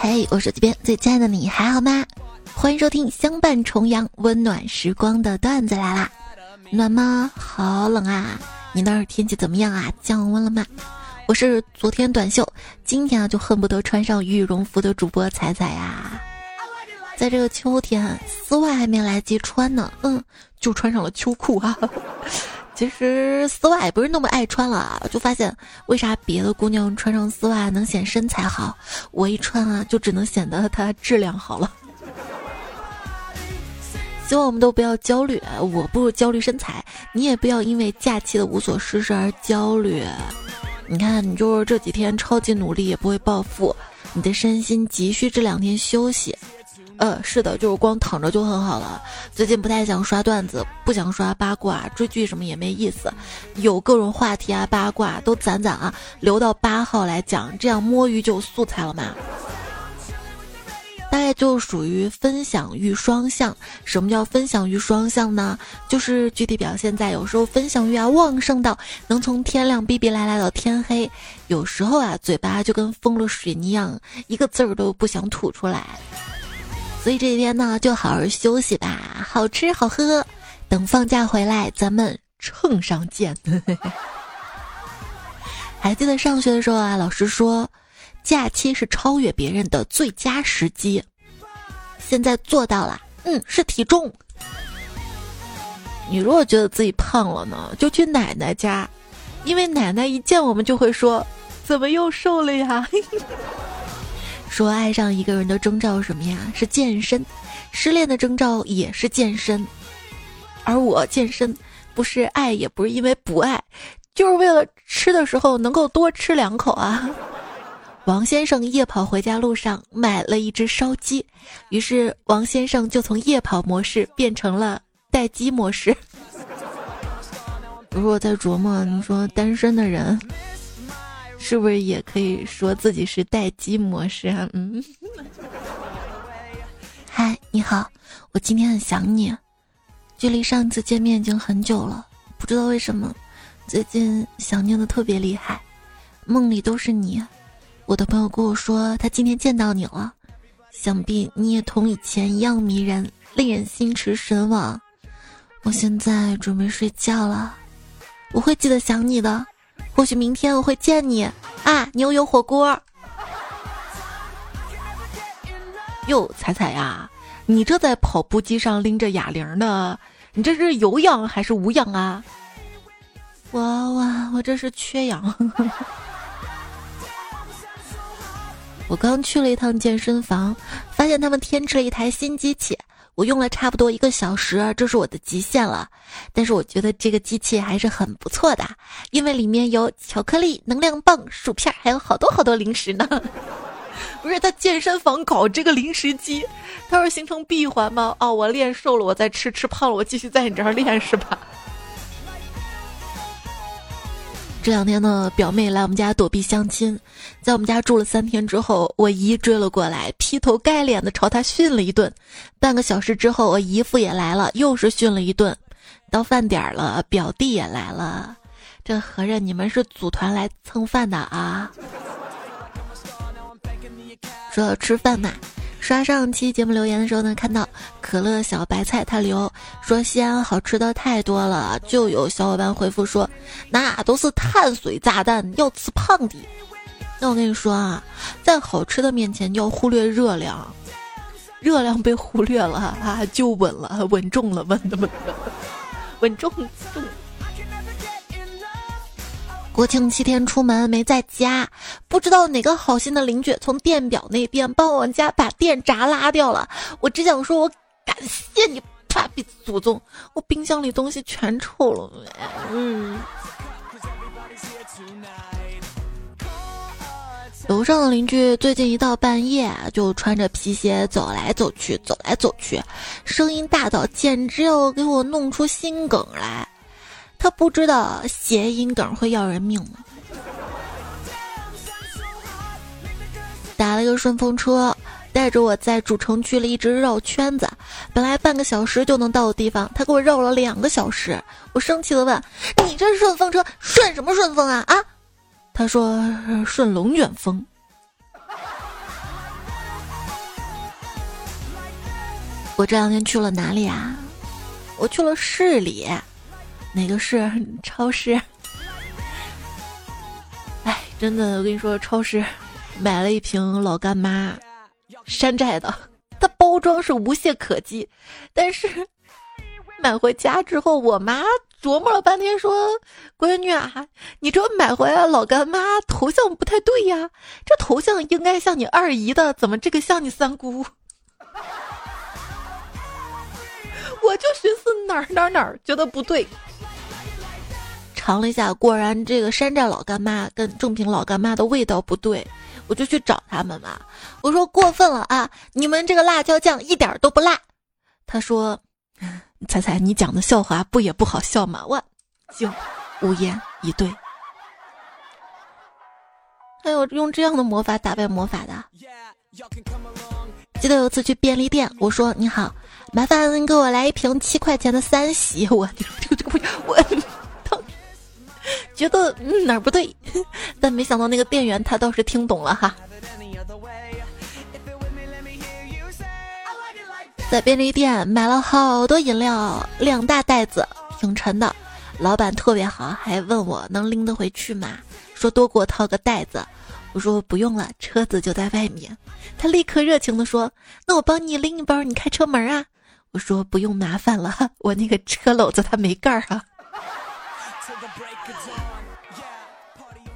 嘿，我手机边最亲爱的你还好吗？欢迎收听相伴重阳温暖时光的段子来啦！暖吗？好冷啊！你那儿天气怎么样啊？降温了吗？我是昨天短袖，今天啊就恨不得穿上羽绒服的主播彩彩呀。在这个秋天，丝袜还没来及穿呢，嗯，就穿上了秋裤啊。其实丝袜也不是那么爱穿了，就发现为啥别的姑娘穿上丝袜能显身材好，我一穿啊就只能显得它质量好了。希望我们都不要焦虑，我不焦虑身材，你也不要因为假期的无所事事而焦虑。你看，你就是这几天超级努力也不会暴富，你的身心急需这两天休息。呃，是的，就是光躺着就很好了。最近不太想刷段子，不想刷八卦，追剧什么也没意思。有各种话题啊，八卦都攒攒啊，留到八号来讲，这样摸鱼就有素材了嘛。大概就属于分享欲双向。什么叫分享欲双向呢？就是具体表现在有时候分享欲啊旺盛到能从天亮逼逼赖赖到天黑，有时候啊嘴巴就跟封了水泥一样，一个字儿都不想吐出来。所以这几天呢，就好好休息吧，好吃好喝，等放假回来咱们秤上见。还记得上学的时候啊，老师说，假期是超越别人的最佳时机。现在做到了，嗯，是体重。你如果觉得自己胖了呢，就去奶奶家，因为奶奶一见我们就会说，怎么又瘦了呀？说爱上一个人的征兆是什么呀？是健身。失恋的征兆也是健身。而我健身不是爱，也不是因为不爱，就是为了吃的时候能够多吃两口啊。王先生夜跑回家路上买了一只烧鸡，于是王先生就从夜跑模式变成了待机模式。如果在琢磨，你说单身的人。是不是也可以说自己是待机模式啊？嗯，嗨，你好，我今天很想你，距离上次见面已经很久了，不知道为什么，最近想念的特别厉害，梦里都是你。我的朋友跟我说他今天见到你了，想必你也同以前一样迷人，令人心驰神往。我现在准备睡觉了，我会记得想你的。或许明天我会见你啊！牛油火锅。哟，彩彩呀，你这在跑步机上拎着哑铃呢，你这是有氧还是无氧啊？我我我这是缺氧。我刚去了一趟健身房，发现他们添置了一台新机器。我用了差不多一个小时，这是我的极限了。但是我觉得这个机器还是很不错的，因为里面有巧克力、能量棒、薯片，还有好多好多零食呢。不是他健身房搞这个零食机，它是形成闭环吗？哦，我练瘦了，我再吃；吃胖了，我继续在你这儿练，是吧？这两天呢，表妹来我们家躲避相亲，在我们家住了三天之后，我姨追了过来，劈头盖脸的朝她训了一顿。半个小时之后，我姨父也来了，又是训了一顿。到饭点了，表弟也来了，这合着你们是组团来蹭饭的啊？说到吃饭嘛。刷上期节目留言的时候呢，看到可乐小白菜他留说西安好吃的太多了，就有小伙伴回复说那都是碳水炸弹，要吃胖的。那我跟你说啊，在好吃的面前要忽略热量，热量被忽略了啊就稳了，稳重了，稳的稳的，稳重重。国庆七天出门没在家，不知道哪个好心的邻居从电表那边帮我家把电闸拉掉了。我只想说，我感谢你，爸比祖宗！我冰箱里东西全臭了。嗯。楼上的邻居最近一到半夜就穿着皮鞋走来走去，走来走去，声音大到简直要给我弄出心梗来。他不知道谐音梗会要人命吗？打了个顺风车，带着我在主城区里一直绕圈子。本来半个小时就能到的地方，他给我绕了两个小时。我生气的问：“你这顺风车顺什么顺风啊？啊！他说顺龙卷风。我这两天去了哪里啊？我去了市里，哪个是？超市。哎，真的，我跟你说，超市买了一瓶老干妈，山寨的，它包装是无懈可击，但是买回家之后，我妈琢磨了半天，说：“闺女啊，你这买回来老干妈头像不太对呀，这头像应该像你二姨的，怎么这个像你三姑？” 我就寻思哪儿哪儿哪儿觉得不对，尝了一下，果然这个山寨老干妈跟正品老干妈的味道不对，我就去找他们嘛。我说过分了啊，你们这个辣椒酱一点都不辣。他说：“猜猜你讲的笑话不也不好笑吗？”我就无言以对。还有用这样的魔法打败魔法的。记得有次去便利店，我说：“你好。”麻烦给我来一瓶七块钱的三喜，我这个这个我 觉得哪儿不对，但没想到那个店员他倒是听懂了哈。在便利店买了好多饮料，两大袋子，挺沉的。老板特别好，还问我能拎得回去吗？说多给我套个袋子。我说不用了，车子就在外面。他立刻热情地说：“那我帮你拎一包，你开车门啊。”我说不用麻烦了，我那个车篓子它没盖儿啊。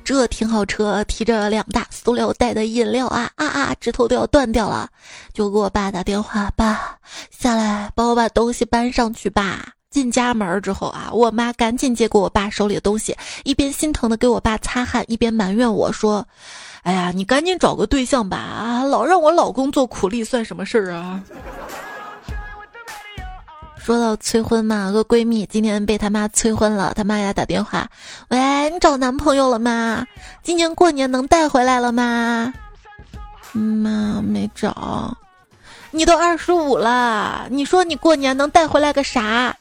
这停好车，提着两大塑料袋的饮料啊啊啊，指头都要断掉了，就给我爸打电话，爸下来帮我把东西搬上去吧。进家门之后啊，我妈赶紧接过我爸手里的东西，一边心疼的给我爸擦汗，一边埋怨我说：“哎呀，你赶紧找个对象吧，啊，老让我老公做苦力，算什么事儿啊？”说到催婚嘛，个闺蜜今天被她妈催婚了，她妈给她打电话：“喂，你找男朋友了吗？今年过年能带回来了吗？”妈没找。你都二十五了，你说你过年能带回来个啥？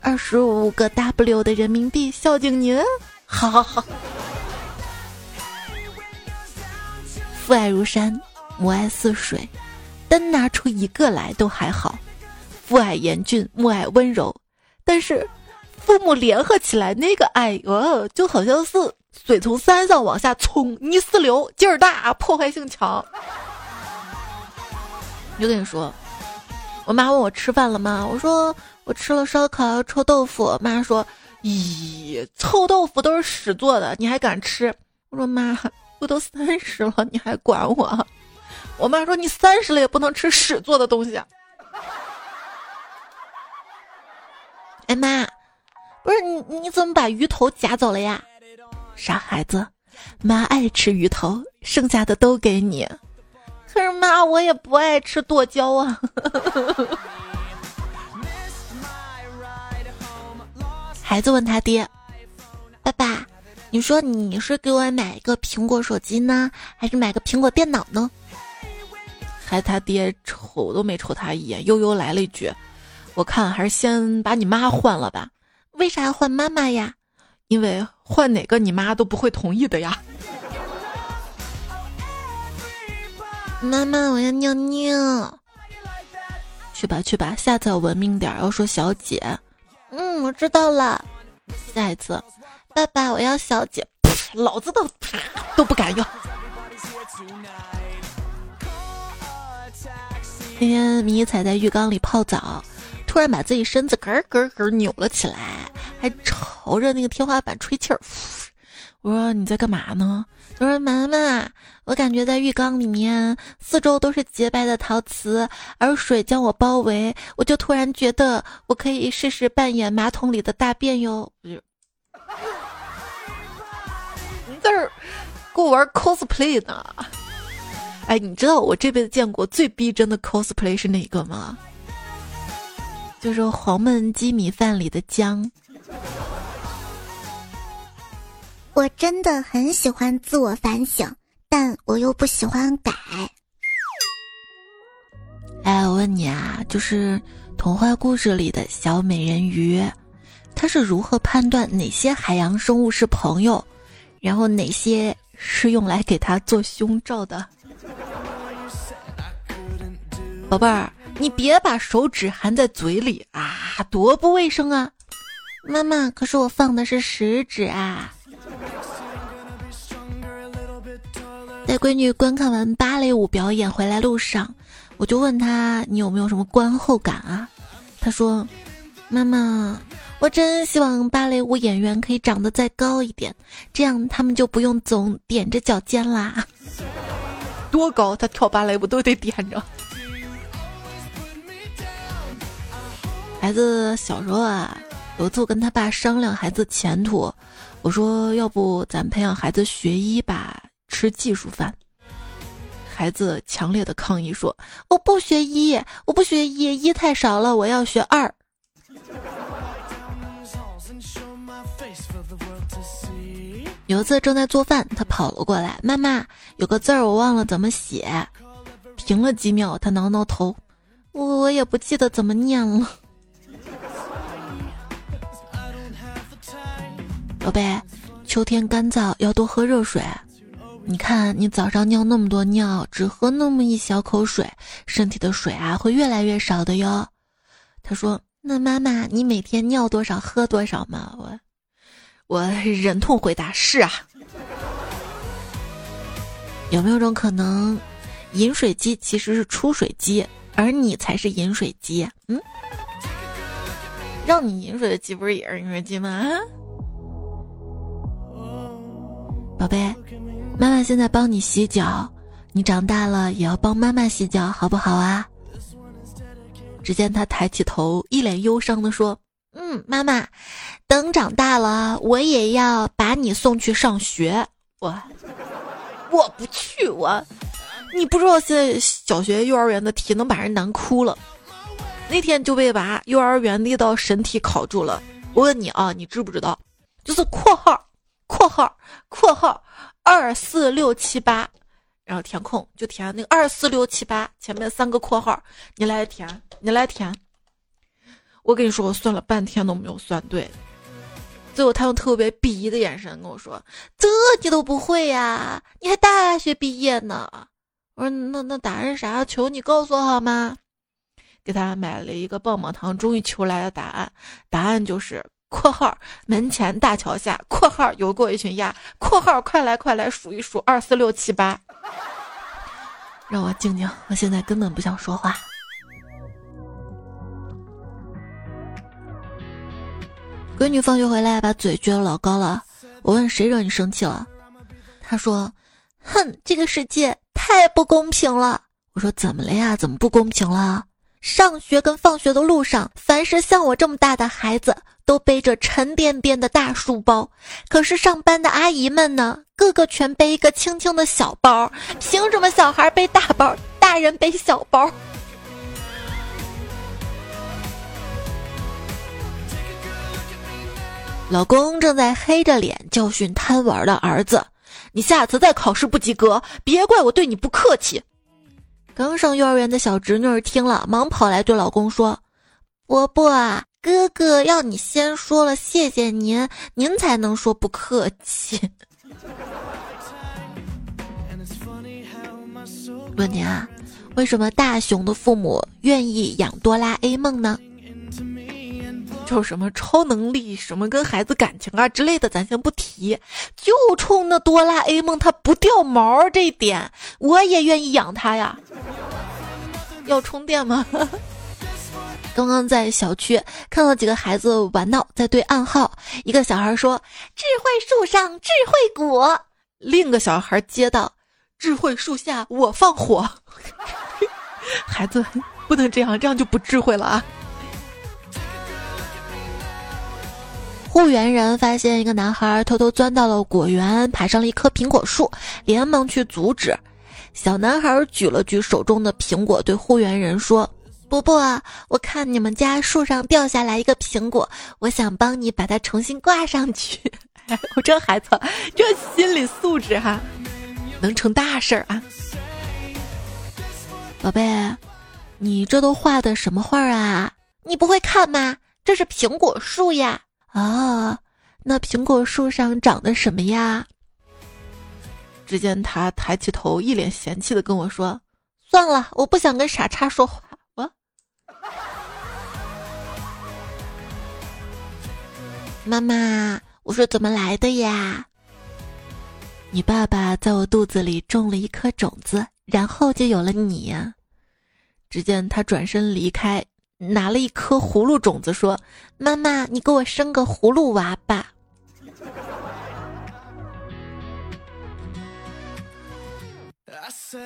二十五个 W 的人民币孝敬您。好好好。父爱如山，母爱似水，单拿出一个来都还好。父爱严峻，母爱温柔，但是父母联合起来那个爱，呃，就好像是水从山上往下冲，泥石流，劲儿大，破坏性强。就跟你说，我妈问我吃饭了吗？我说我吃了烧烤、臭豆腐。妈说，咦，臭豆腐都是屎做的，你还敢吃？我说妈，我都三十了，你还管我？我妈说你三十了也不能吃屎做的东西。哎妈，不是你你怎么把鱼头夹走了呀？傻孩子，妈爱吃鱼头，剩下的都给你。可是妈，我也不爱吃剁椒啊。孩子问他爹：“爸爸，你说你是给我买一个苹果手机呢，还是买个苹果电脑呢？”孩子他爹瞅都没瞅他一眼，悠悠来了一句。我看还是先把你妈换了吧。为啥要换妈妈呀？因为换哪个你妈都不会同意的呀。妈妈，我要尿尿。去吧去吧，下次要文明点，要说小姐。嗯，我知道了。下一次，爸爸，我要小姐。老子都都不敢要。那天迷彩在浴缸里泡澡。突然把自己身子咯咯咯扭了起来，还朝着那个天花板吹气儿。我说你在干嘛呢？他说妈妈，我感觉在浴缸里面四周都是洁白的陶瓷，而水将我包围，我就突然觉得我可以试试扮演马桶里的大便哟。你在这给我玩 cosplay 呢？哎，你知道我这辈子见过最逼真的 cosplay 是哪个吗？就是黄焖鸡米饭里的姜。我真的很喜欢自我反省，但我又不喜欢改。哎，我问你啊，就是童话故事里的小美人鱼，她是如何判断哪些海洋生物是朋友，然后哪些是用来给她做胸罩的？宝贝儿，你别把手指含在嘴里啊，多不卫生啊！妈妈，可是我放的是食指啊。带闺女观看完芭蕾舞表演回来路上，我就问她：“你有没有什么观后感啊？”她说：“妈妈，我真希望芭蕾舞演员可以长得再高一点，这样他们就不用总踮着脚尖啦。多高？他跳芭蕾舞都得踮着。”孩子小时候啊，有一次我跟他爸商量孩子前途，我说：“要不咱培养孩子学医吧？”吃技术饭，孩子强烈的抗议说：“我不学医，我不学医，医太少了，我要学二。”有一次正在做饭，他跑了过来：“妈妈，有个字儿我忘了怎么写。”停了几秒，他挠挠头：“我我也不记得怎么念了。”宝贝，秋天干燥，要多喝热水。你看，你早上尿那么多尿，只喝那么一小口水，身体的水啊会越来越少的哟。他说：“那妈妈，你每天尿多少，喝多少吗？”我，我忍痛回答：“是啊。”有没有种可能，饮水机其实是出水机，而你才是饮水机？嗯，让你饮水的机不是也是饮水机吗？宝贝。妈妈现在帮你洗脚，你长大了也要帮妈妈洗脚，好不好啊？只见他抬起头，一脸忧伤的说：“嗯，妈妈，等长大了，我也要把你送去上学。我，我不去。我，你不知道现在小学、幼儿园的题能把人难哭了。那天就被把幼儿园那道神题考住了。我问你啊，你知不知道？就是，括号，括号。”二四六七八，然后填空就填那个二四六七八前面三个括号，你来填，你来填。我跟你说，我算了半天都没有算对。最后他用特别鄙夷的眼神跟我说：“这你都不会呀？你还大学毕业呢？”我说：“那那答案是啥？求你告诉我好吗？”给他买了一个棒棒糖，终于求来了答案。答案就是。括号门前大桥下，括号游过一群鸭，括号快来快来数一数二四六七八，让我静静，我现在根本不想说话。闺女放学回来把嘴撅老高了，我问谁惹你生气了，她说：“哼，这个世界太不公平了。”我说：“怎么了呀？怎么不公平了？”上学跟放学的路上，凡是像我这么大的孩子，都背着沉甸甸的大书包。可是上班的阿姨们呢，个个全背一个轻轻的小包。凭什么小孩背大包，大人背小包？老公正在黑着脸教训贪玩的儿子：“你下次再考试不及格，别怪我对你不客气。”刚上幼儿园的小侄女听了，忙跑来对老公说：“伯伯啊，哥哥要你先说了谢谢您，您才能说不客气。”问您啊，为什么大雄的父母愿意养哆啦 A 梦呢？就什么超能力，什么跟孩子感情啊之类的，咱先不提。就冲那哆啦 A 梦它不掉毛这一点，我也愿意养它呀。要充电吗？刚刚在小区看到几个孩子玩闹，在对暗号。一个小孩说：“智慧树上智慧果。”另一个小孩接到：“智慧树下我放火。”孩子不能这样，这样就不智慧了啊。护园人发现一个男孩偷偷钻到了果园，爬上了一棵苹果树，连忙去阻止。小男孩举了举手中的苹果，对护园人说：“伯伯，我看你们家树上掉下来一个苹果，我想帮你把它重新挂上去。”我这孩子，这心理素质哈，能成大事儿啊！宝贝，你这都画的什么画啊？你不会看吗？这是苹果树呀。哦，那苹果树上长的什么呀？只见他抬起头，一脸嫌弃的跟我说：“算了，我不想跟傻叉说话。” 妈妈，我说怎么来的呀？你爸爸在我肚子里种了一颗种子，然后就有了你。只见他转身离开，拿了一颗葫芦种子，说：“妈妈，你给我生个葫芦娃吧。”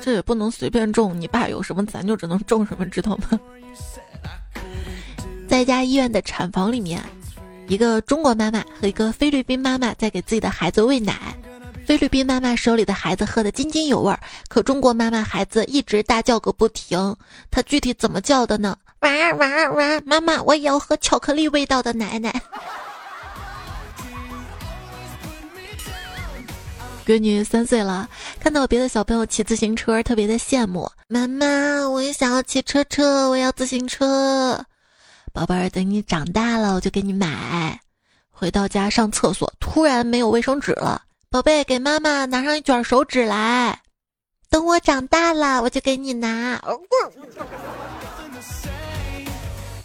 这也不能随便种，你爸有什么咱就只能种什么，知道吗？在一家医院的产房里面，一个中国妈妈和一个菲律宾妈妈在给自己的孩子喂奶。菲律宾妈妈手里的孩子喝得津津有味儿，可中国妈妈孩子一直大叫个不停。她具体怎么叫的呢？哇哇哇！妈妈，我也要喝巧克力味道的奶奶。闺女三岁了，看到别的小朋友骑自行车，特别的羡慕。妈妈，我也想要骑车车，我要自行车。宝贝儿，等你长大了，我就给你买。回到家上厕所，突然没有卫生纸了。宝贝，给妈妈拿上一卷手纸来。等我长大了，我就给你拿。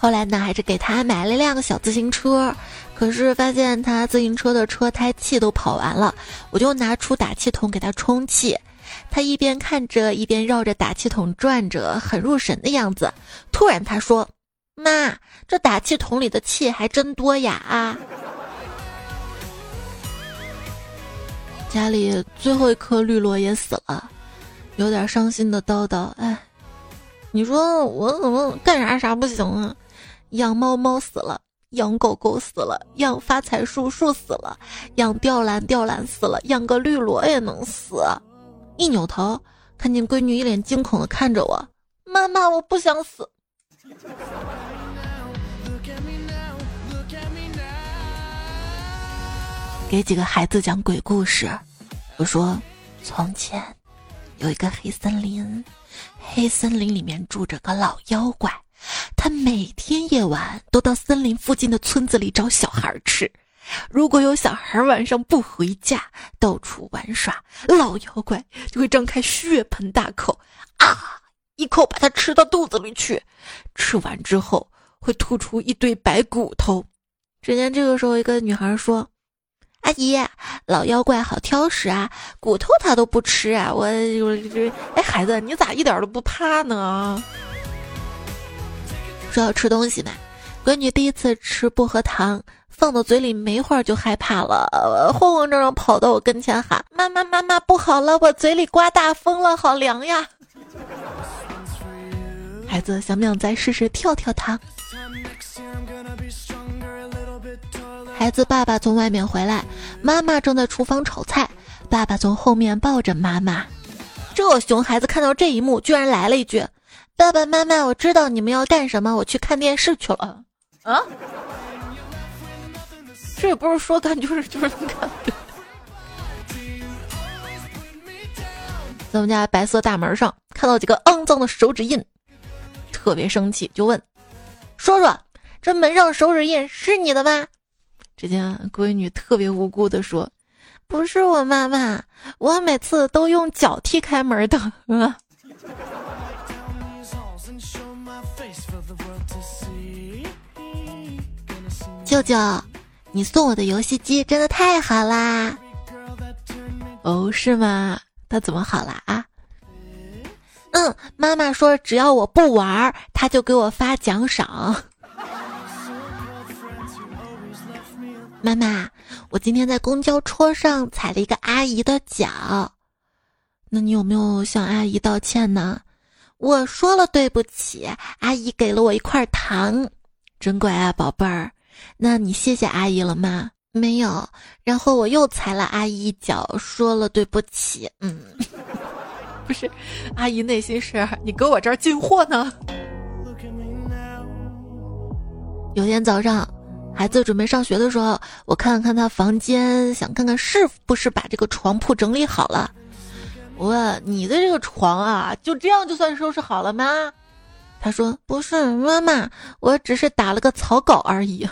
后来呢，还是给他买了辆小自行车。可是发现他自行车的车胎气都跑完了，我就拿出打气筒给他充气。他一边看着，一边绕着打气筒转着，很入神的样子。突然他说：“妈，这打气筒里的气还真多呀！”啊！家里最后一颗绿萝也死了，有点伤心的叨叨：“哎，你说我怎么干啥啥不行啊？养猫猫死了。”养狗狗死了，养发财树树死了，养吊兰吊兰死了，养个绿萝也能死。一扭头，看见闺女一脸惊恐的看着我，妈妈，我不想死。给几个孩子讲鬼故事，我说，从前有一个黑森林，黑森林里面住着个老妖怪。他每天夜晚都到森林附近的村子里找小孩吃，如果有小孩晚上不回家，到处玩耍，老妖怪就会张开血盆大口，啊，一口把他吃到肚子里去。吃完之后会吐出一堆白骨头。只见这个时候，一个女孩说：“阿姨，老妖怪好挑食啊，骨头他都不吃啊。”我我哎，孩子，你咋一点都不怕呢？说要吃东西嘛，闺女第一次吃薄荷糖，放到嘴里没会儿就害怕了，慌慌张张跑到我跟前喊：“妈妈妈妈，不好了，我嘴里刮大风了，好凉呀！”孩子想不想再试试跳跳糖？孩子爸爸从外面回来，妈妈正在厨房炒菜，爸爸从后面抱着妈妈。这熊孩子看到这一幕，居然来了一句。爸爸妈妈，我知道你们要干什么，我去看电视去了。啊？这也不是说干就是就是干。在我们家白色大门上看到几个肮脏的手指印，特别生气，就问：“说说，这门上手指印是你的吗？”只见闺女特别无辜的说：“不是我妈妈，我每次都用脚踢开门的。”啊。舅舅，你送我的游戏机真的太好啦！哦，是吗？它怎么好了啊？嗯，妈妈说只要我不玩儿，他就给我发奖赏。妈妈，我今天在公交车上踩了一个阿姨的脚，那你有没有向阿姨道歉呢？我说了对不起，阿姨给了我一块糖，真乖啊，宝贝儿。那你谢谢阿姨了吗？没有。然后我又踩了阿姨一脚，说了对不起。嗯，不是，阿姨内心是你搁我这儿进货呢。有天早上，孩子准备上学的时候，我看了看他房间，想看看是不是把这个床铺整理好了。我问你的这个床啊，就这样就算收拾好了吗？他说不是，妈妈，我只是打了个草稿而已。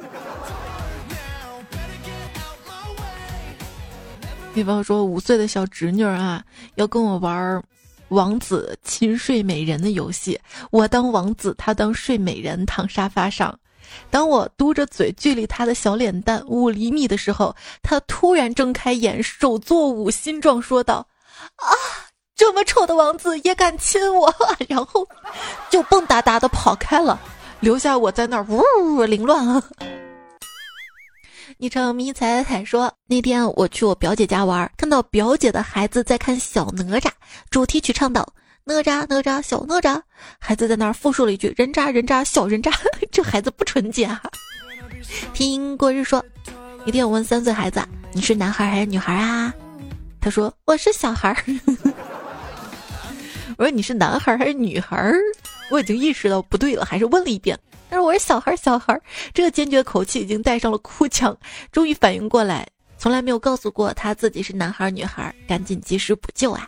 比方说五岁的小侄女啊，要跟我玩王子亲睡美人的游戏，我当王子，他当睡美人，躺沙发上。当我嘟着嘴距离他的小脸蛋五厘米的时候，他突然睁开眼，手作舞心状说道：“啊，这么丑的王子也敢亲我！” 然后就蹦哒哒的跑开了，留下我在那儿呜呜凌乱啊。昵称迷彩彩说：“那天我去我表姐家玩，看到表姐的孩子在看小哪吒，主题曲唱到哪吒哪吒小哪吒，孩子在那儿复述了一句人渣人渣小人渣，这孩子不纯洁啊。”听过日说，一天我问三岁孩子：“你是男孩还是女孩啊？”他说：“我是小孩。”我说：“你是男孩还是女孩？”我已经意识到不对了，还是问了一遍。但是我是小孩，小孩，这个坚决口气已经带上了哭腔。终于反应过来，从来没有告诉过他自己是男孩女孩，赶紧及时补救啊！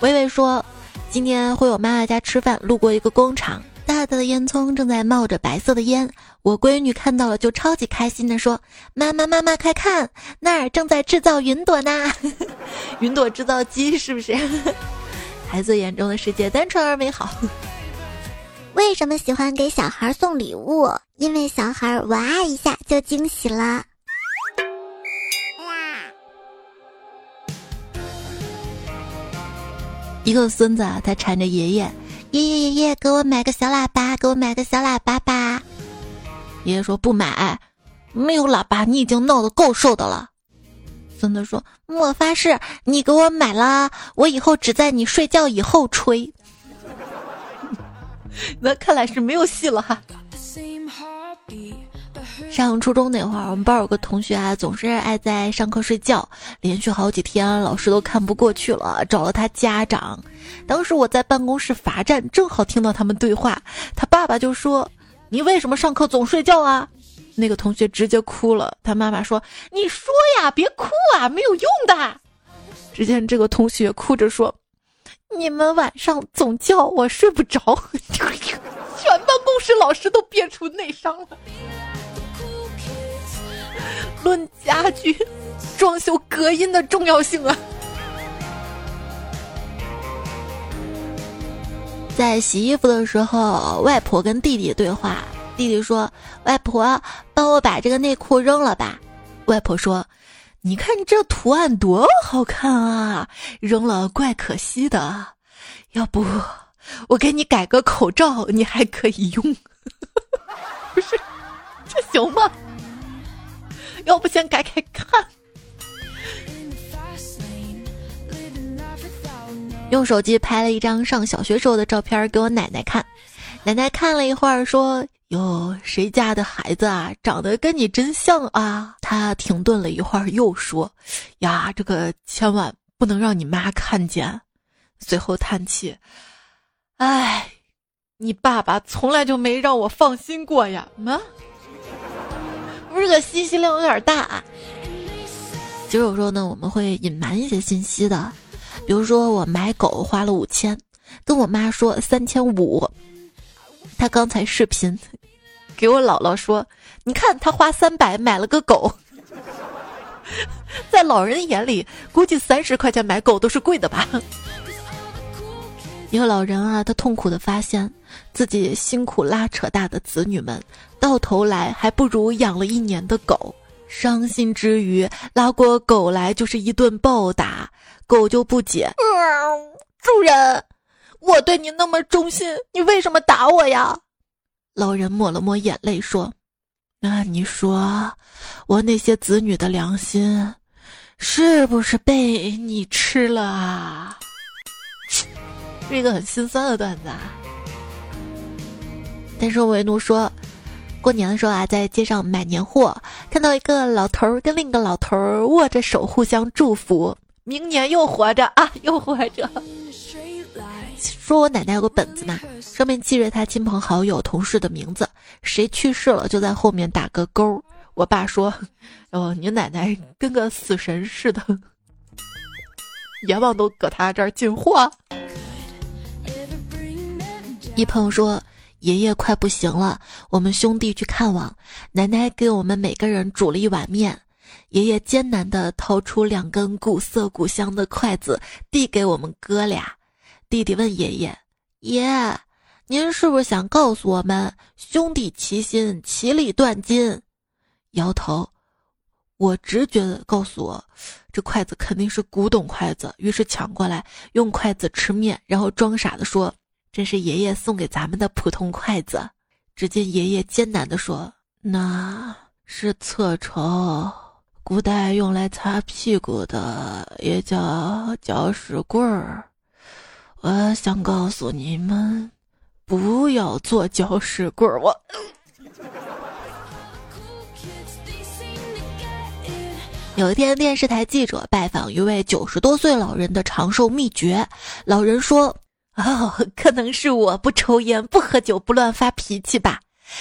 微微说，今天回我妈妈家吃饭，路过一个工厂，大大的烟囱正在冒着白色的烟。我闺女看到了，就超级开心的说：“妈妈，妈妈，快看，那儿正在制造云朵呢，云朵制造机是不是？” 孩子眼中的世界单纯而美好。为什么喜欢给小孩送礼物？因为小孩哇一下就惊喜了。一个孙子啊，他缠着爷爷，爷爷爷爷，给我买个小喇叭，给我买个小喇叭吧。爷爷说不买，没有喇叭，你已经闹得够受的了。孙子说，我发誓，你给我买了，我以后只在你睡觉以后吹。那看来是没有戏了哈。上初中那会儿，我们班有个同学啊，总是爱在上课睡觉，连续好几天，老师都看不过去了，找了他家长。当时我在办公室罚站，正好听到他们对话，他爸爸就说：“你为什么上课总睡觉啊？”那个同学直接哭了，他妈妈说：“你说呀，别哭啊，没有用的。”只见这个同学哭着说。你们晚上总叫我睡不着，全办公室老师都憋出内伤了。论家具装修隔音的重要性啊！在洗衣服的时候，外婆跟弟弟对话，弟弟说：“外婆，帮我把这个内裤扔了吧。”外婆说。你看这图案多好看啊！扔了怪可惜的，要不我给你改个口罩，你还可以用。不是，这行吗？要不先改改看。用手机拍了一张上小学时候的照片给我奶奶看，奶奶看了一会儿说。哟，谁家的孩子啊，长得跟你真像啊！他停顿了一会儿，又说：“呀，这个千万不能让你妈看见。”随后叹气：“哎，你爸爸从来就没让我放心过呀。”妈，不是个信息量有点大。啊。其实有时候呢，我们会隐瞒一些信息的，比如说我买狗花了五千，跟我妈说三千五。他刚才视频。给我姥姥说：“你看，他花三百买了个狗，在老人眼里，估计三十块钱买狗都是贵的吧。”一个老人啊，他痛苦的发现自己辛苦拉扯大的子女们，到头来还不如养了一年的狗。伤心之余，拉过狗来就是一顿暴打，狗就不解：“主人，我对你那么忠心，你为什么打我呀？”老人抹了抹眼泪说：“那你说，我那些子女的良心，是不是被你吃了啊？”是一个很心酸的段子。啊。但是维奴说，过年的时候啊，在街上买年货，看到一个老头儿跟另一个老头儿握着手，互相祝福，明年又活着啊，又活着。说我奶奶有个本子嘛，上面记着她亲朋好友、同事的名字，谁去世了就在后面打个勾。我爸说：“哦，你奶奶跟个死神似的，阎王都搁他这儿进货。”一朋友说：“爷爷快不行了，我们兄弟去看望，奶奶给我们每个人煮了一碗面，爷爷艰难地掏出两根古色古香的筷子，递给我们哥俩。弟弟问爷爷：“爷，您是不是想告诉我们兄弟齐心，其利断金？”摇头。我直觉的告诉我，这筷子肯定是古董筷子，于是抢过来用筷子吃面，然后装傻的说：“这是爷爷送给咱们的普通筷子。”只见爷爷艰难的说：“那是侧筹，古代用来擦屁股的，也叫搅屎棍儿。我想告诉你们，不要做搅屎棍儿。”我。有一天，电视台记者拜访一位九十多岁老人的长寿秘诀。老人说：“哦，可能是我不抽烟、不喝酒、不乱发脾气吧。”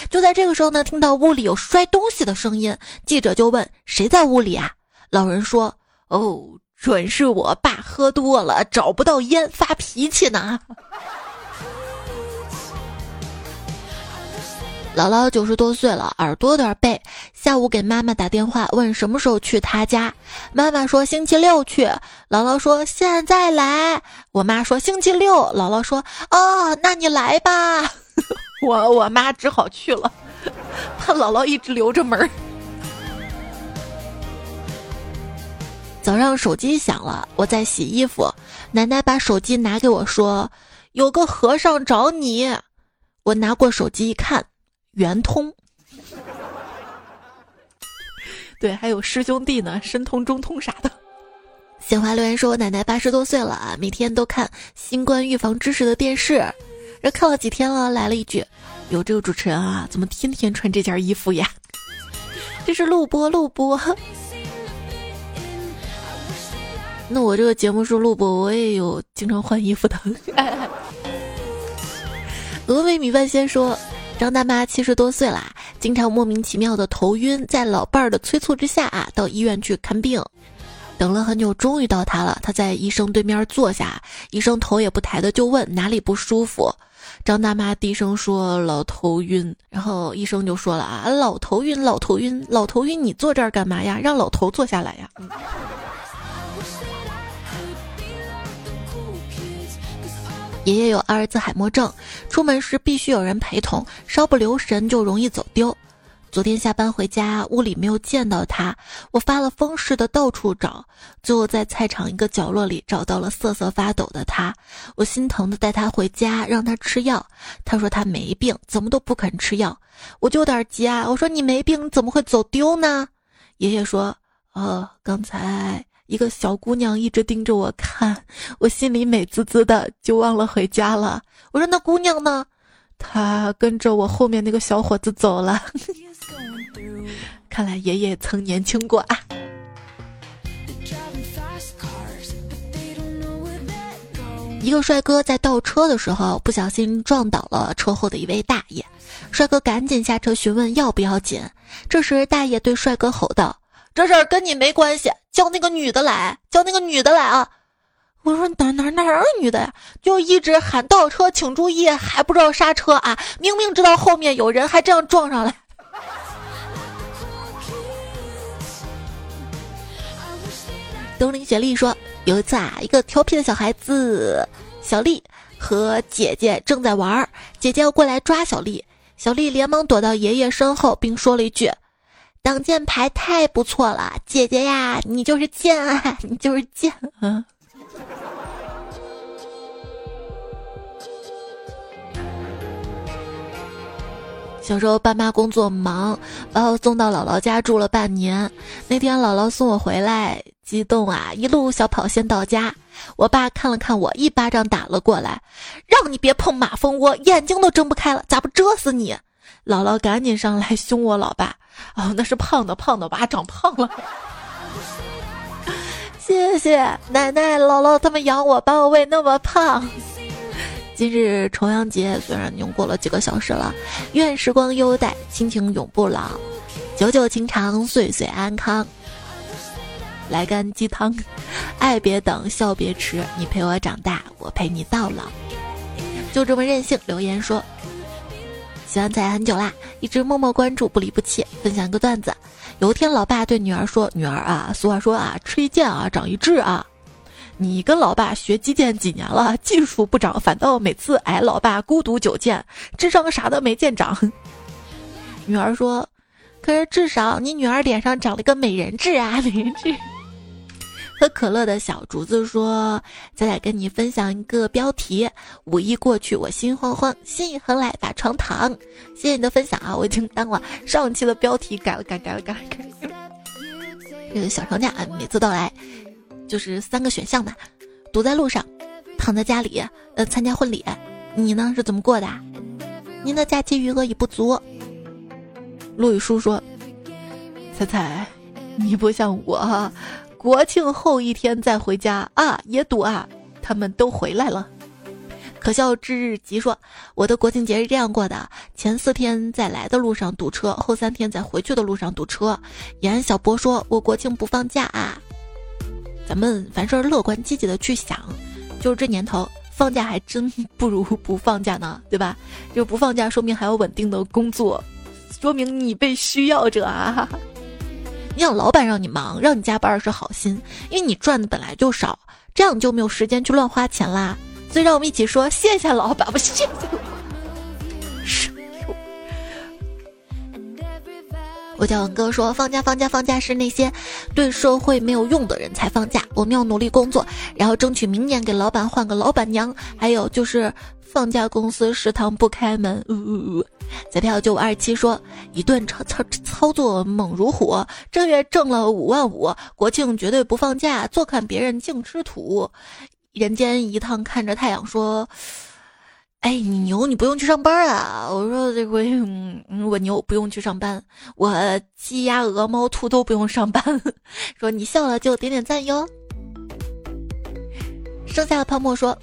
就在这个时候呢，听到屋里有摔东西的声音，记者就问：“谁在屋里啊？”老人说：“哦，准是我爸喝多了，找不到烟发脾气呢。”姥姥九十多岁了，耳朵有点背。下午给妈妈打电话，问什么时候去她家。妈妈说星期六去。姥姥说现在来。我妈说星期六。姥姥说哦，那你来吧。我我妈只好去了，怕姥姥一直留着门。早上手机响了，我在洗衣服，奶奶把手机拿给我说，有个和尚找你。我拿过手机一看。圆通，对，还有师兄弟呢，申通、中通啥的。鲜花留言说：“我奶奶八十多岁了啊，每天都看新冠预防知识的电视，这看了几天了，来了一句：有这个主持人啊，怎么天天穿这件衣服呀？这是录播，录播。那我这个节目是录播，我也有经常换衣服的。峨眉米饭先说。”张大妈七十多岁啦，经常莫名其妙的头晕，在老伴儿的催促之下啊，到医院去看病，等了很久，终于到她了。她在医生对面坐下，医生头也不抬的就问哪里不舒服。张大妈低声说老头晕，然后医生就说了啊，老头晕，老头晕，老头晕，你坐这儿干嘛呀？让老头坐下来呀。爷爷有阿尔兹海默症，出门时必须有人陪同，稍不留神就容易走丢。昨天下班回家，屋里没有见到他，我发了疯似的到处找，最后在菜场一个角落里找到了瑟瑟发抖的他。我心疼的带他回家，让他吃药。他说他没病，怎么都不肯吃药。我就有点急啊，我说你没病，怎么会走丢呢？爷爷说，哦，刚才。一个小姑娘一直盯着我看，我心里美滋滋的，就忘了回家了。我说：“那姑娘呢？”她跟着我后面那个小伙子走了。看来爷爷曾年轻过啊。一个帅哥在倒车的时候不小心撞倒了车后的一位大爷，帅哥赶紧下车询问要不要紧。这时大爷对帅哥吼道。这事儿跟你没关系，叫那个女的来，叫那个女的来啊！我说哪哪哪儿女的呀？就一直喊倒车，请注意，还不知道刹车啊！明明知道后面有人，还这样撞上来。东林雪莉说，有一次啊，一个调皮的小孩子小丽和姐姐正在玩，姐姐要过来抓小丽，小丽连忙躲到爷爷身后，并说了一句。挡箭牌太不错了，姐姐呀，你就是贱啊，你就是贱啊！小时候爸妈工作忙，把我送到姥姥家住了半年。那天姥姥送我回来，激动啊，一路小跑先到家。我爸看了看我，一巴掌打了过来，让你别碰马蜂窝，眼睛都睁不开了，咋不蛰死你？姥姥赶紧上来凶我老爸，哦，那是胖的，胖的，娃长胖了。谢谢奶奶、姥姥他们养我，把我喂那么胖。今日重阳节，虽然已经过了几个小时了，愿时光优待，亲情永不老，久久情长，岁岁安康。来干鸡汤，爱别等，笑别迟，你陪我长大，我陪你到老。就这么任性，留言说。喜欢仔很久啦，一直默默关注，不离不弃。分享一个段子：有一天，老爸对女儿说：“女儿啊，俗话说啊，吃一堑啊，长一智啊。你跟老爸学击剑几年了，技术不长，反倒每次挨老爸孤独九剑，智商啥的没见长。”女儿说：“可是至少你女儿脸上长了个美人痣啊，美人痣。”喝可乐的小竹子说：“再来跟你分享一个标题：五一过去，我心慌慌，心一横来把床躺。谢谢你的分享啊，我已经当了上期的标题改了改改了改改。这个小长假啊，每次到来就是三个选项嘛：堵在路上，躺在家里，呃，参加婚礼。你呢是怎么过的？您的假期余额已不足。陆羽书说：彩彩，你不像我。”国庆后一天再回家啊，也堵啊！他们都回来了。可笑之日即说：“我的国庆节是这样过的：前四天在来的路上堵车，后三天在回去的路上堵车。”延安小波说：“我国庆不放假啊。”咱们凡事乐观积极的去想，就是这年头放假还真不如不放假呢，对吧？就不放假，说明还有稳定的工作，说明你被需要着啊。你想老板让你忙，让你加班是好心，因为你赚的本来就少，这样你就没有时间去乱花钱啦。所以让我们一起说谢谢老板，不谢谢。我叫文哥说放假放假放假是那些对社会没有用的人才放假，我们要努力工作，然后争取明年给老板换个老板娘。还有就是放假公司食堂不开门。呜呜呜。彩票九五二七说，一顿操操操作猛如虎，这月挣了五万五，国庆绝对不放假，坐看别人净吃土。人间一趟看着太阳说，哎，你牛，你不用去上班啊。我说这回我牛，不用去上班，我鸡鸭鹅猫兔都不用上班。说你笑了就点点赞哟。剩下的泡沫说。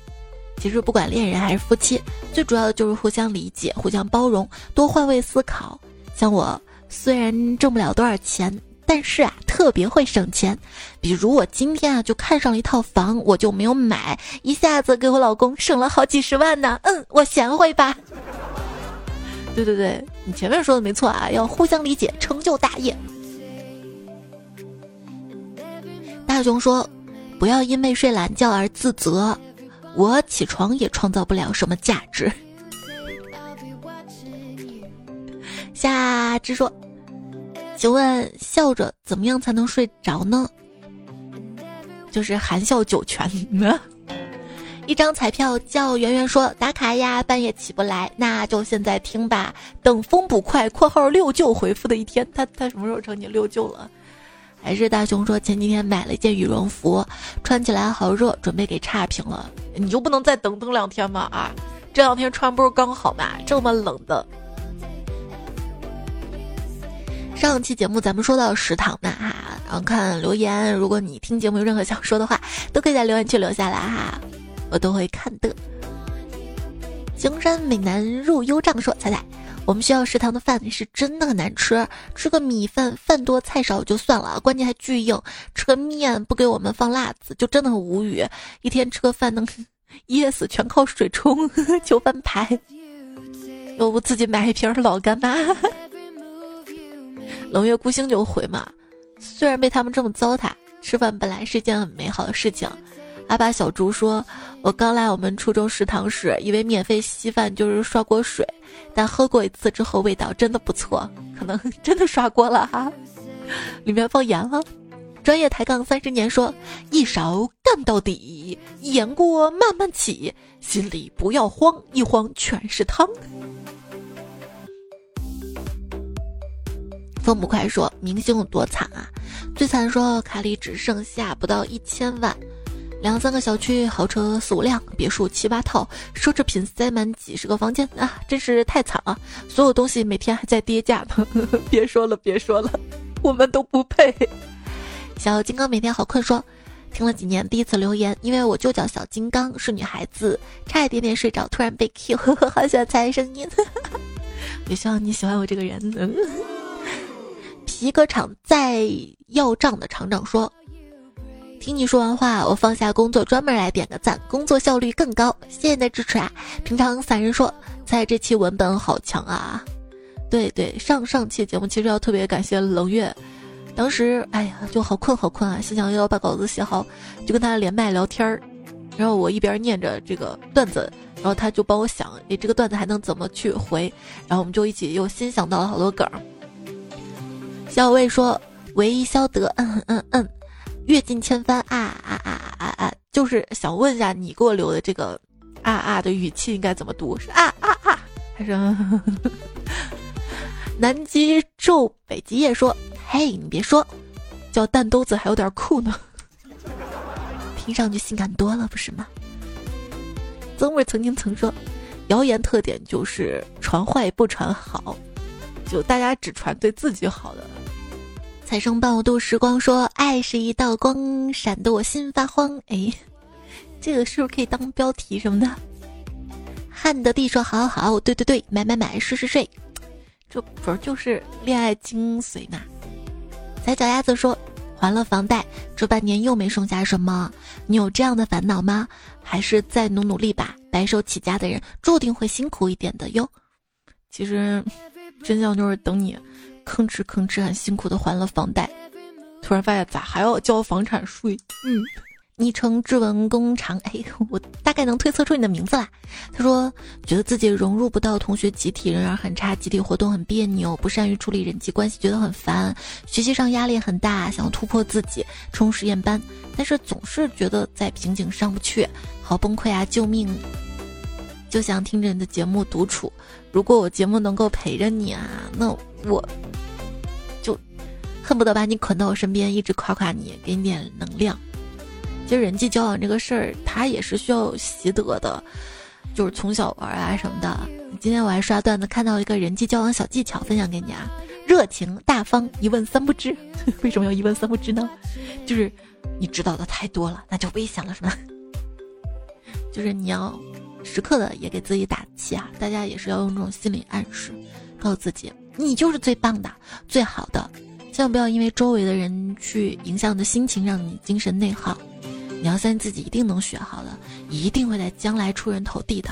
其实不管恋人还是夫妻，最主要的就是互相理解、互相包容，多换位思考。像我虽然挣不了多少钱，但是啊特别会省钱。比如我今天啊就看上了一套房，我就没有买，一下子给我老公省了好几十万呢。嗯，我贤惠吧？对对对，你前面说的没错啊，要互相理解，成就大业。大雄说：“不要因为睡懒觉而自责。”我起床也创造不了什么价值。夏之说：“请问笑着怎么样才能睡着呢？”就是含笑九泉呢。一张彩票叫圆圆说：“打卡呀，半夜起不来，那就现在听吧。等风捕快（括号六舅回复的一天），他他什么时候成你六舅了？”还是大熊说前几天买了一件羽绒服，穿起来好热，准备给差评了。你就不能再等等两天吗？啊，这两天穿不是刚好吗？这么冷的。上期节目咱们说到食堂嘛哈，然后看留言，如果你听节目有任何想说的话，都可以在留言区留下来哈，我都会看的。江山美男入幽帐说彩彩。我们学校食堂的饭是真的很难吃，吃个米饭饭多菜少就算了，关键还巨硬。吃个面不给我们放辣子，就真的很无语。一天吃个饭能 噎死，全靠水冲，求翻牌。要不自己买一瓶老干妈。冷月孤星就回嘛，虽然被他们这么糟蹋，吃饭本来是一件很美好的事情。阿巴小猪说：“我刚来我们初中食堂时，以为免费稀饭就是刷锅水，但喝过一次之后，味道真的不错，可能 真的刷锅了哈，里面放盐了。”专业抬杠三十年说：“一勺干到底，盐锅慢慢起，心里不要慌，一慌全是汤。”风不快说：“明星有多惨啊？最惨说卡里只剩下不到一千万。”两三个小区，豪车四五辆，别墅七八套，奢侈品塞满几十个房间啊，真是太惨了！所有东西每天还在跌价呢。别说了，别说了，我们都不配。小金刚每天好困说，听了几年，第一次留言，因为我就叫小金刚，是女孩子，差一点点睡着，突然被 Q，好想猜声音。也希望你喜欢我这个人。皮革厂在要账的厂长说。听你说完话，我放下工作，专门来点个赞，工作效率更高。谢谢你的支持啊！平常散人说，猜这期文本好强啊！对对，上上期节目其实要特别感谢冷月，当时哎呀就好困好困啊，心想要把稿子写好，就跟他连麦聊天儿，然后我一边念着这个段子，然后他就帮我想，哎这个段子还能怎么去回，然后我们就一起又新想到了好多梗儿。小魏说：“唯一消得，嗯嗯嗯，阅尽千帆啊啊啊啊啊！”就是想问一下你给我留的这个啊啊的语气应该怎么读？是啊啊啊，还是？南极昼北极夜说：“嘿，你别说，叫蛋兜子还有点酷呢，听上去性感多了，不是吗？”曾味曾经曾说：“谣言特点就是传坏不传好，就大家只传对自己好的。”财生半度时光说：“爱是一道光，闪得我心发慌。”哎，这个是不是可以当标题什么的？汉德帝说：“好好好，对对对，买买买，睡睡睡。”这不是就是恋爱精髓吗？踩脚丫子说，还了房贷，这半年又没剩下什么，你有这样的烦恼吗？还是再努努力吧。白手起家的人注定会辛苦一点的哟。其实，真相就是等你吭哧吭哧很辛苦的还了房贷，突然发现咋还要交房产税？嗯。昵称志文工厂，哎，我大概能推测出你的名字啦。他说，觉得自己融入不到同学集体，人缘很差，集体活动很别扭，不善于处理人际关系，觉得很烦，学习上压力很大，想要突破自己，冲实验班，但是总是觉得在瓶颈上不去，好崩溃啊！救命！就想听着你的节目独处。如果我节目能够陪着你啊，那我就恨不得把你捆到我身边，一直夸夸你，给你点能量。其实人际交往这个事儿，它也是需要习得的，就是从小玩啊什么的。今天我还刷段子，看到一个人际交往小技巧，分享给你啊：热情大方，一问三不知。为什么要一问三不知呢？就是你知道的太多了，那就危险了，是吧？就是你要时刻的也给自己打气啊！大家也是要用这种心理暗示，告诉自己你就是最棒的、最好的，千万不要因为周围的人去影响你的心情，让你精神内耗。你要相信自己一定能学好的，一定会在将来出人头地的。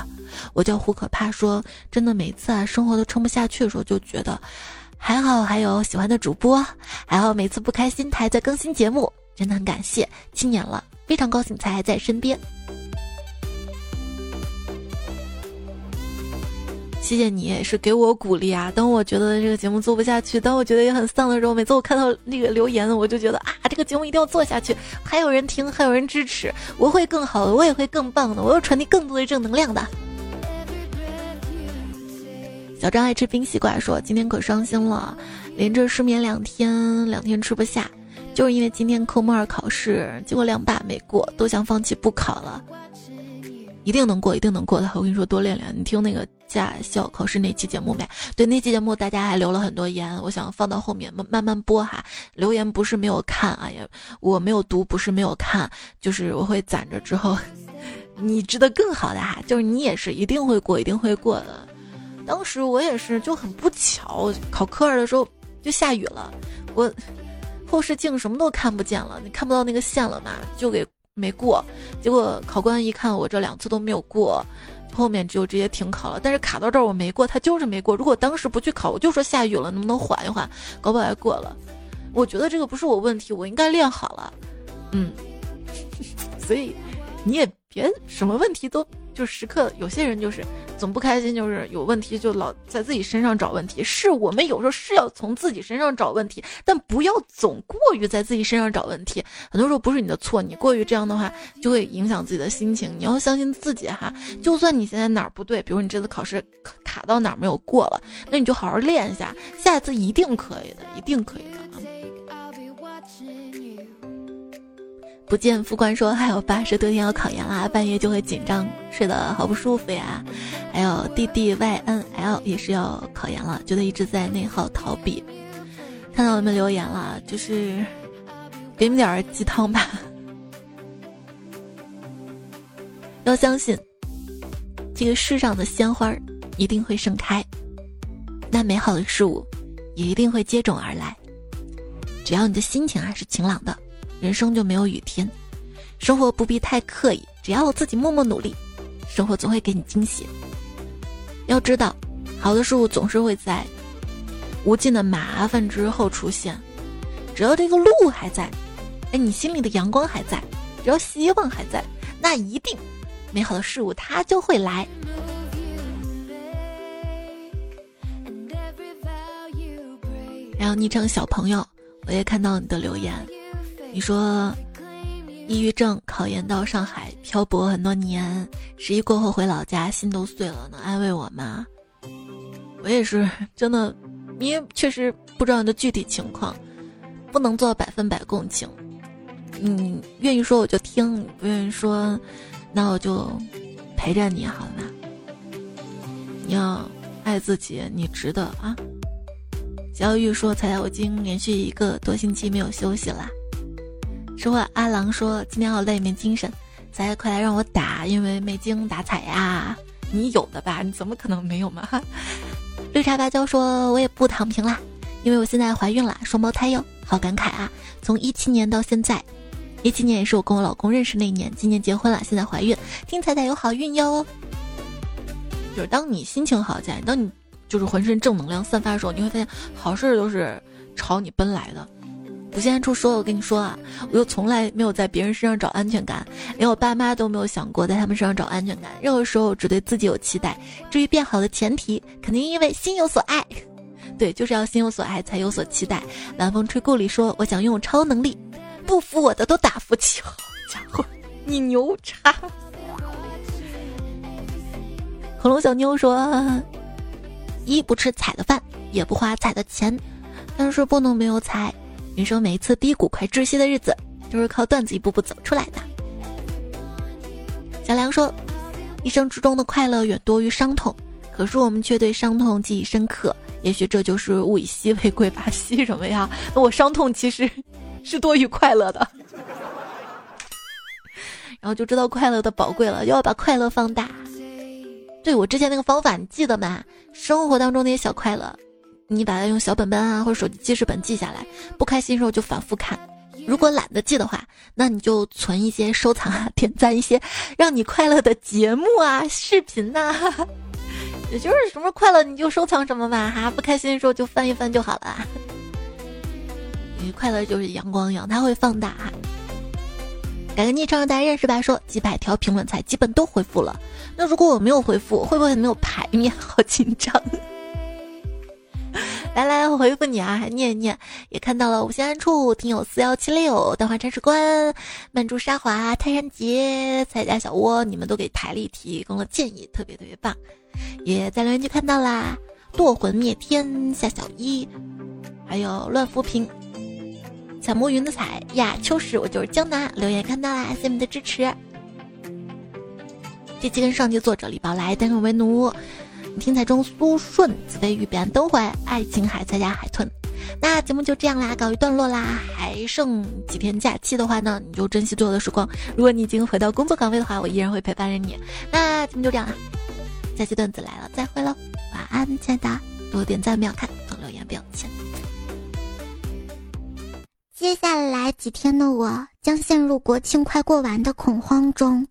我叫胡可怕，说真的，每次啊生活都撑不下去的时候，就觉得还好还有喜欢的主播，还好每次不开心他还在更新节目，真的很感谢。七年了，非常高兴才还在身边。谢谢你，是给我鼓励啊！当我觉得这个节目做不下去，当我觉得也很丧的时候，每次我看到那个留言，我就觉得啊，这个节目一定要做下去，还有人听，还有人支持，我会更好的，我也会更棒的，我要传递更多的正能量的。小张爱吃冰西瓜说：“今天可伤心了，连着失眠两天，两天吃不下，就是因为今天科目二考试，结果两把没过，都想放弃不考了。”一定能过，一定能过的。我跟你说，多练练。你听那个驾校考试那期节目没？对，那期节目大家还留了很多言，我想放到后面慢慢慢播哈。留言不是没有看啊，也我没有读，不是没有看，就是我会攒着之后，你知道更好的哈，就是你也是一定会过，一定会过的。当时我也是就很不巧，考科二的时候就下雨了，我后视镜什么都看不见了，你看不到那个线了嘛，就给。没过，结果考官一看我这两次都没有过，后面就直接停考了。但是卡到这儿我没过，他就是没过。如果当时不去考，我就说下雨了，能不能缓一缓？搞不好还过了。我觉得这个不是我问题，我应该练好了。嗯，所以你也别什么问题都。就时刻有些人就是总不开心，就是有问题就老在自己身上找问题。是我们有时候是要从自己身上找问题，但不要总过于在自己身上找问题。很多时候不是你的错，你过于这样的话就会影响自己的心情。你要相信自己哈，就算你现在哪儿不对，比如你这次考试卡到哪儿没有过了，那你就好好练一下，下次一定可以的，一定可以的啊。不见副官说还有八十多天要考研啦，半夜就会紧张，睡得好不舒服呀。还有 D D Y N L 也是要考研了，觉得一直在内耗逃避。看到你们留言了，就是给你们点鸡汤吧。要相信，这个世上的鲜花一定会盛开，那美好的事物也一定会接踵而来。只要你的心情还是晴朗的。人生就没有雨天，生活不必太刻意，只要我自己默默努力，生活总会给你惊喜。要知道，好的事物总是会在无尽的麻烦之后出现，只要这个路还在，哎，你心里的阳光还在，只要希望还在，那一定美好的事物它就会来。然后昵称小朋友，我也看到你的留言，你说抑郁症考研到上海漂泊很多年，十一过后回老家心都碎了，能安慰我吗？我也是真的，你也确实不知道你的具体情况，不能做百分百共情。你愿意说我就听，不愿意说，那我就陪着你好吗？你要爱自己，你值得啊。小玉说：“彩彩，我已经连续一个多星期没有休息了。”说话，阿郎说：“今天好累，没精神。”彩彩，快来让我打，因为没精打采呀。你有的吧？你怎么可能没有嘛？绿茶芭蕉说：“我也不躺平啦，因为我现在怀孕了，双胞胎哟，好感慨啊！从一七年到现在，一七年也是我跟我老公认识那年，今年结婚了，现在怀孕，听彩彩有好运哟。就是当你心情好起来，当你。”就是浑身正能量散发的时候，你会发现好事都是朝你奔来的。我现在出说，我跟你说啊，我又从来没有在别人身上找安全感，连我爸妈都没有想过在他们身上找安全感。任何时候只对自己有期待。至于变好的前提，肯定因为心有所爱。对，就是要心有所爱才有所期待。晚风吹故里说，我想拥有超能力，不服我的都打服气。好 家伙，你牛叉！恐龙小妞说。一不吃彩的饭，也不花彩的钱，但是不能没有彩。人生每一次低谷快窒息的日子，就是靠段子一步步走出来的。小梁说：“一生之中的快乐远多于伤痛，可是我们却对伤痛记忆深刻。也许这就是物以稀为贵吧？稀什么呀？那我伤痛其实是多于快乐的，然后就知道快乐的宝贵了，又要把快乐放大。”对我之前那个方法，你记得吗？生活当中那些小快乐，你把它用小本本啊或者手机记事本记下来，不开心的时候就反复看。如果懒得记的话，那你就存一些收藏啊，点赞一些让你快乐的节目啊、视频呐。也就是什么快乐你就收藏什么吧，哈，不开心的时候就翻一翻就好了。因为快乐就是阳光一样，它会放大。哈改个昵称大家认识吧。说几百条评论才基本都回复了。那如果我没有回复，会不会没有排面？好紧张。来来，我回复你啊，还念一念。也看到了五星安处听友四幺七六蛋花铲屎官曼珠沙华泰山杰彩家小窝，你们都给台历提供了建议，特别特别棒。也在留言区看到啦，堕魂灭天夏小一，还有乱浮萍。彩摸云的彩呀，秋实，我就是江南。留言看到啦，谢谢你们的支持。这期跟上期作者李宝来单身为奴，听彩中苏顺子飞鱼彼岸灯会爱琴海再加海豚。那节目就这样啦，告一段落啦。还剩几天假期的话呢，你就珍惜最后的时光。如果你已经回到工作岗位的话，我依然会陪伴着你。那节目就这样啦，下期段子来了，再会喽，晚安，亲爱的，多点赞，秒看，多留言，不要钱。接下来几天的我将陷入国庆快过完的恐慌中。